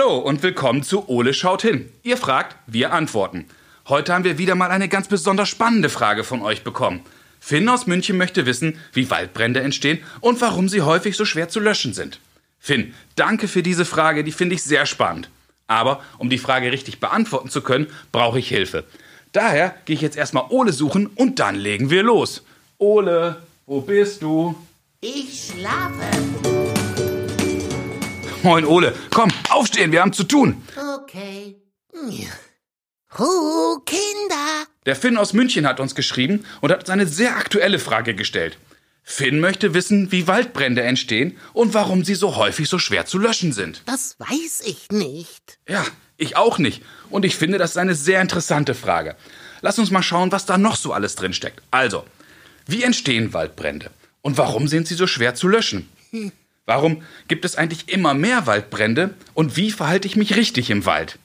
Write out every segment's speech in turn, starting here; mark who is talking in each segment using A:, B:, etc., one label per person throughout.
A: Hallo und willkommen zu Ole schaut hin. Ihr fragt, wir antworten. Heute haben wir wieder mal eine ganz besonders spannende Frage von euch bekommen. Finn aus München möchte wissen, wie Waldbrände entstehen und warum sie häufig so schwer zu löschen sind. Finn, danke für diese Frage, die finde ich sehr spannend. Aber um die Frage richtig beantworten zu können, brauche ich Hilfe. Daher gehe ich jetzt erstmal Ole suchen und dann legen wir los. Ole, wo bist du?
B: Ich schlafe.
A: Moin Ole, komm, aufstehen, wir haben zu tun.
B: Okay. Huh, Kinder.
A: Der Finn aus München hat uns geschrieben und hat uns eine sehr aktuelle Frage gestellt. Finn möchte wissen, wie Waldbrände entstehen und warum sie so häufig so schwer zu löschen sind.
B: Das weiß ich nicht.
A: Ja, ich auch nicht. Und ich finde, das ist eine sehr interessante Frage. Lass uns mal schauen, was da noch so alles drin steckt. Also, wie entstehen Waldbrände? Und warum sind sie so schwer zu löschen? Warum gibt es eigentlich immer mehr Waldbrände? Und wie verhalte ich mich richtig im Wald?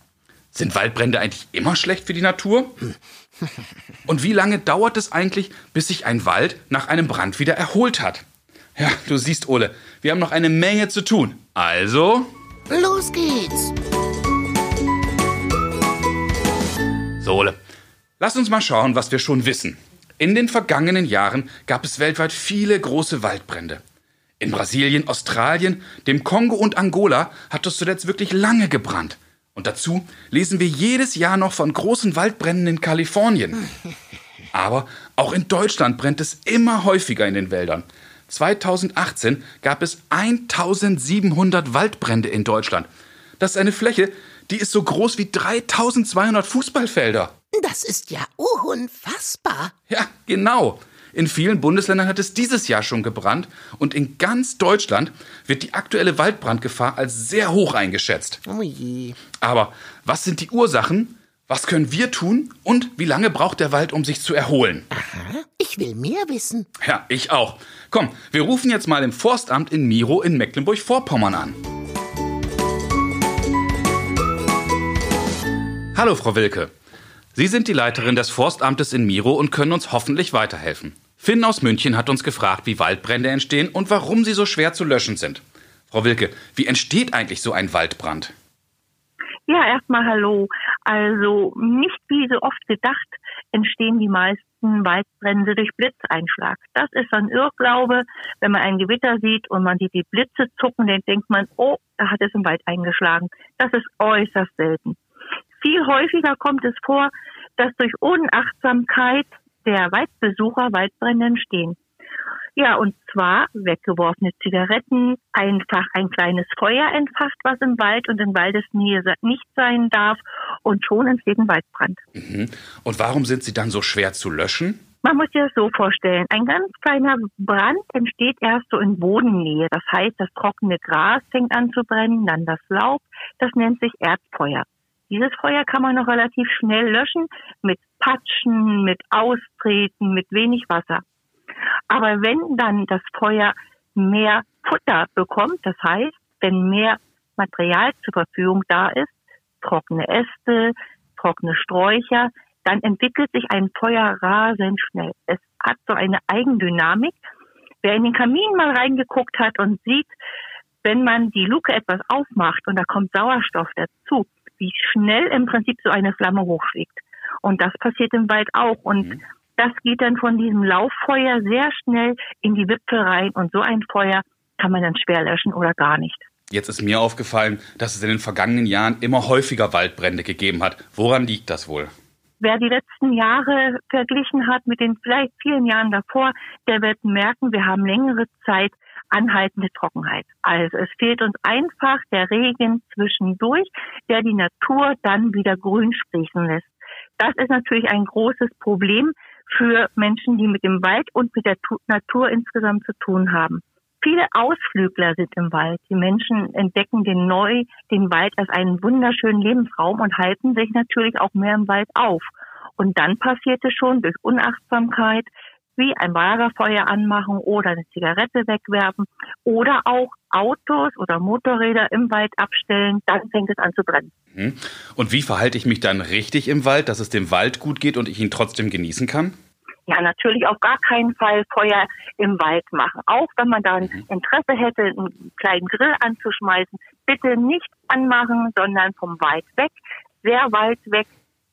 A: Sind Waldbrände eigentlich immer schlecht für die Natur? Und wie lange dauert es eigentlich, bis sich ein Wald nach einem Brand wieder erholt hat? Ja, du siehst, Ole, wir haben noch eine Menge zu tun. Also.
B: Los geht's.
A: So, Ole, lass uns mal schauen, was wir schon wissen. In den vergangenen Jahren gab es weltweit viele große Waldbrände. In Brasilien, Australien, dem Kongo und Angola hat es zuletzt wirklich lange gebrannt. Und dazu lesen wir jedes Jahr noch von großen Waldbränden in Kalifornien. Aber auch in Deutschland brennt es immer häufiger in den Wäldern. 2018 gab es 1700 Waldbrände in Deutschland. Das ist eine Fläche, die ist so groß wie 3200 Fußballfelder.
B: Das ist ja unfassbar.
A: Ja, genau. In vielen Bundesländern hat es dieses Jahr schon gebrannt und in ganz Deutschland wird die aktuelle Waldbrandgefahr als sehr hoch eingeschätzt.
B: Oh je.
A: Aber was sind die Ursachen? Was können wir tun? Und wie lange braucht der Wald, um sich zu erholen?
B: Aha, ich will mehr wissen.
A: Ja, ich auch. Komm, wir rufen jetzt mal im Forstamt in Miro in Mecklenburg-Vorpommern an. Hallo, Frau Wilke. Sie sind die Leiterin des Forstamtes in Miro und können uns hoffentlich weiterhelfen. Finn aus München hat uns gefragt, wie Waldbrände entstehen und warum sie so schwer zu löschen sind. Frau Wilke, wie entsteht eigentlich so ein Waldbrand?
C: Ja, erstmal hallo. Also nicht wie so oft gedacht entstehen die meisten Waldbrände durch Blitzeinschlag. Das ist ein Irrglaube. Wenn man ein Gewitter sieht und man sieht die Blitze zucken, dann denkt man, oh, da hat es im Wald eingeschlagen. Das ist äußerst selten. Viel häufiger kommt es vor, dass durch Unachtsamkeit der Waldbesucher Waldbrände entstehen. Ja, und zwar weggeworfene Zigaretten, einfach ein kleines Feuer entfacht, was im Wald und in Waldesnähe nicht sein darf und schon entsteht ein Waldbrand.
A: Mhm. Und warum sind sie dann so schwer zu löschen?
C: Man muss sich das so vorstellen. Ein ganz kleiner Brand entsteht erst so in Bodennähe. Das heißt, das trockene Gras fängt an zu brennen, dann das Laub. Das nennt sich Erdfeuer. Dieses Feuer kann man noch relativ schnell löschen mit Patschen, mit Austreten, mit wenig Wasser. Aber wenn dann das Feuer mehr Futter bekommt, das heißt, wenn mehr Material zur Verfügung da ist, trockene Äste, trockene Sträucher, dann entwickelt sich ein Feuer rasend schnell. Es hat so eine Eigendynamik. Wer in den Kamin mal reingeguckt hat und sieht, wenn man die Luke etwas aufmacht und da kommt Sauerstoff dazu, wie schnell im Prinzip so eine Flamme hochschlägt. Und das passiert im Wald auch. Und mhm. das geht dann von diesem Lauffeuer sehr schnell in die Wipfel rein. Und so ein Feuer kann man dann schwer löschen oder gar nicht.
A: Jetzt ist mir aufgefallen, dass es in den vergangenen Jahren immer häufiger Waldbrände gegeben hat. Woran liegt das wohl?
C: Wer die letzten Jahre verglichen hat mit den vielleicht vielen Jahren davor, der wird merken, wir haben längere Zeit anhaltende Trockenheit. Also es fehlt uns einfach der Regen zwischendurch, der die Natur dann wieder grün sprießen lässt. Das ist natürlich ein großes Problem für Menschen, die mit dem Wald und mit der Natur insgesamt zu tun haben. Viele Ausflügler sind im Wald. Die Menschen entdecken den neu, den Wald als einen wunderschönen Lebensraum und halten sich natürlich auch mehr im Wald auf. Und dann passiert es schon durch Unachtsamkeit, wie ein Lagerfeuer anmachen oder eine Zigarette wegwerfen oder auch Autos oder Motorräder im Wald abstellen, dann fängt es an zu brennen.
A: Mhm. Und wie verhalte ich mich dann richtig im Wald, dass es dem Wald gut geht und ich ihn trotzdem genießen kann?
C: Ja, natürlich auf gar keinen Fall Feuer im Wald machen. Auch wenn man da ein Interesse hätte, einen kleinen Grill anzuschmeißen, bitte nicht anmachen, sondern vom Wald weg, sehr weit weg,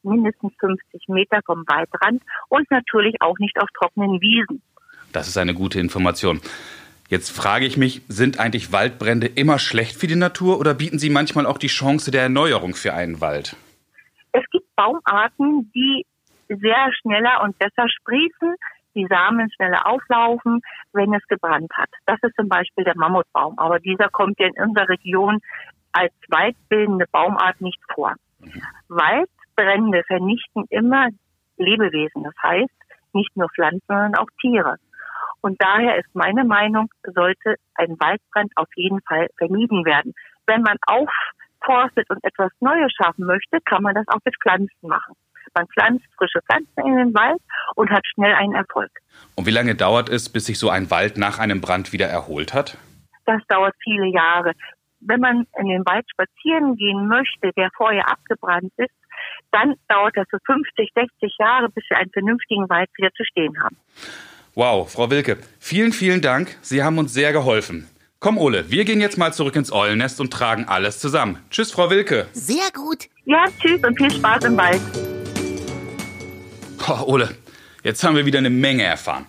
C: mindestens 50 Meter vom Waldrand und natürlich auch nicht auf trockenen Wiesen.
A: Das ist eine gute Information. Jetzt frage ich mich, sind eigentlich Waldbrände immer schlecht für die Natur oder bieten sie manchmal auch die Chance der Erneuerung für einen Wald?
C: Es gibt Baumarten, die sehr schneller und besser sprießen, die Samen schneller auflaufen, wenn es gebrannt hat. Das ist zum Beispiel der Mammutbaum, aber dieser kommt ja in unserer Region als waldbildende Baumart nicht vor. Waldbrände vernichten immer Lebewesen, das heißt nicht nur Pflanzen, sondern auch Tiere. Und daher ist meine Meinung, sollte ein Waldbrand auf jeden Fall vermieden werden. Wenn man aufforstet und etwas Neues schaffen möchte, kann man das auch mit Pflanzen machen. Man pflanzt frische Pflanzen in den Wald und hat schnell einen Erfolg.
A: Und wie lange dauert es, bis sich so ein Wald nach einem Brand wieder erholt hat?
C: Das dauert viele Jahre. Wenn man in den Wald spazieren gehen möchte, der vorher abgebrannt ist, dann dauert das so 50, 60 Jahre, bis wir einen vernünftigen Wald wieder zu stehen haben.
A: Wow, Frau Wilke, vielen, vielen Dank. Sie haben uns sehr geholfen. Komm, Ole, wir gehen jetzt mal zurück ins Eulennest und tragen alles zusammen. Tschüss, Frau Wilke.
B: Sehr gut.
C: Ja, tschüss und viel Spaß im Wald.
A: Boah, Ole, jetzt haben wir wieder eine Menge erfahren.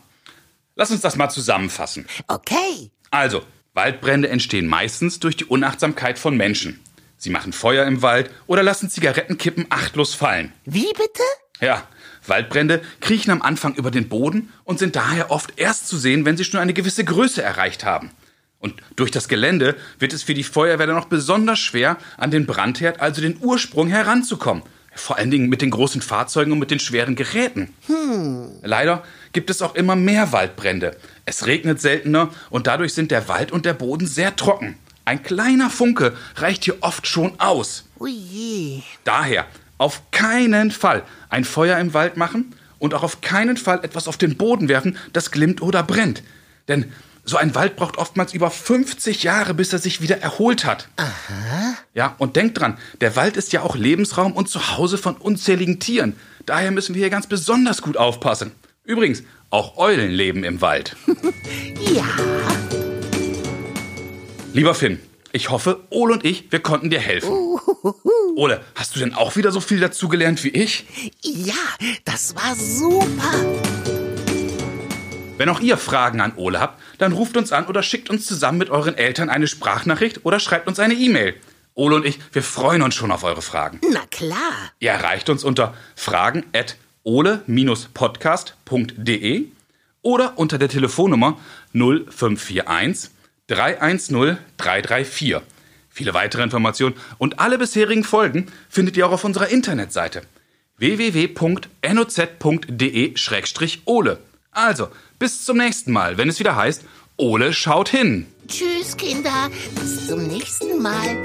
A: Lass uns das mal zusammenfassen.
B: Okay.
A: Also, Waldbrände entstehen meistens durch die Unachtsamkeit von Menschen. Sie machen Feuer im Wald oder lassen Zigarettenkippen achtlos fallen.
B: Wie bitte?
A: Ja, Waldbrände kriechen am Anfang über den Boden und sind daher oft erst zu sehen, wenn sie schon eine gewisse Größe erreicht haben. Und durch das Gelände wird es für die Feuerwehr dann noch besonders schwer, an den Brandherd, also den Ursprung, heranzukommen. Vor allen Dingen mit den großen Fahrzeugen und mit den schweren Geräten. Leider gibt es auch immer mehr Waldbrände. Es regnet seltener und dadurch sind der Wald und der Boden sehr trocken. Ein kleiner Funke reicht hier oft schon aus.
B: Ui.
A: Daher auf keinen Fall ein Feuer im Wald machen und auch auf keinen Fall etwas auf den Boden werfen, das glimmt oder brennt. Denn so ein Wald braucht oftmals über 50 Jahre, bis er sich wieder erholt hat. Aha. Ja, und denkt dran, der Wald ist ja auch Lebensraum und Zuhause von unzähligen Tieren. Daher müssen wir hier ganz besonders gut aufpassen. Übrigens, auch Eulen leben im Wald.
B: Ja.
A: Lieber Finn, ich hoffe, Ole und ich, wir konnten dir helfen. Ole, hast du denn auch wieder so viel dazugelernt wie ich?
B: Ja, das war super.
A: Wenn auch ihr Fragen an Ole habt, dann ruft uns an oder schickt uns zusammen mit euren Eltern eine Sprachnachricht oder schreibt uns eine E-Mail. Ole und ich, wir freuen uns schon auf eure Fragen.
B: Na klar.
A: Ihr erreicht uns unter fragen at ole-podcast.de oder unter der Telefonnummer 0541 310 334. Viele weitere Informationen und alle bisherigen Folgen findet ihr auch auf unserer Internetseite www.noz.de-ole. Also, bis zum nächsten Mal, wenn es wieder heißt, Ole schaut hin.
B: Tschüss, Kinder. Bis zum nächsten Mal.